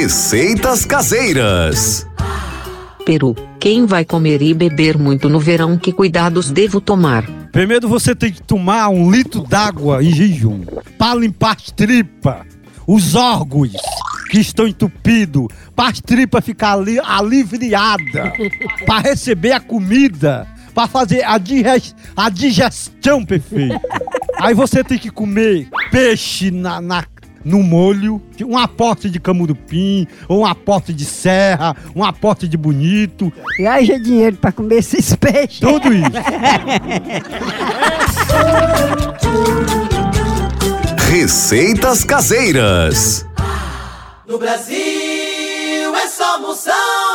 Receitas caseiras. Peru. Quem vai comer e beber muito no verão, que cuidados devo tomar? Primeiro você tem que tomar um litro d'água em jejum para limpar as tripas, os órgãos que estão entupidos, para as tripas ficar ali, aliviada, para receber a comida, para fazer a, digest, a digestão perfeita. Aí você tem que comer peixe na, na no molho, um aporte de camurupim, ou um aporte de serra, um aporte de bonito. E haja dinheiro para comer esses peixes. Tudo isso. Receitas caseiras. No Brasil é só moção.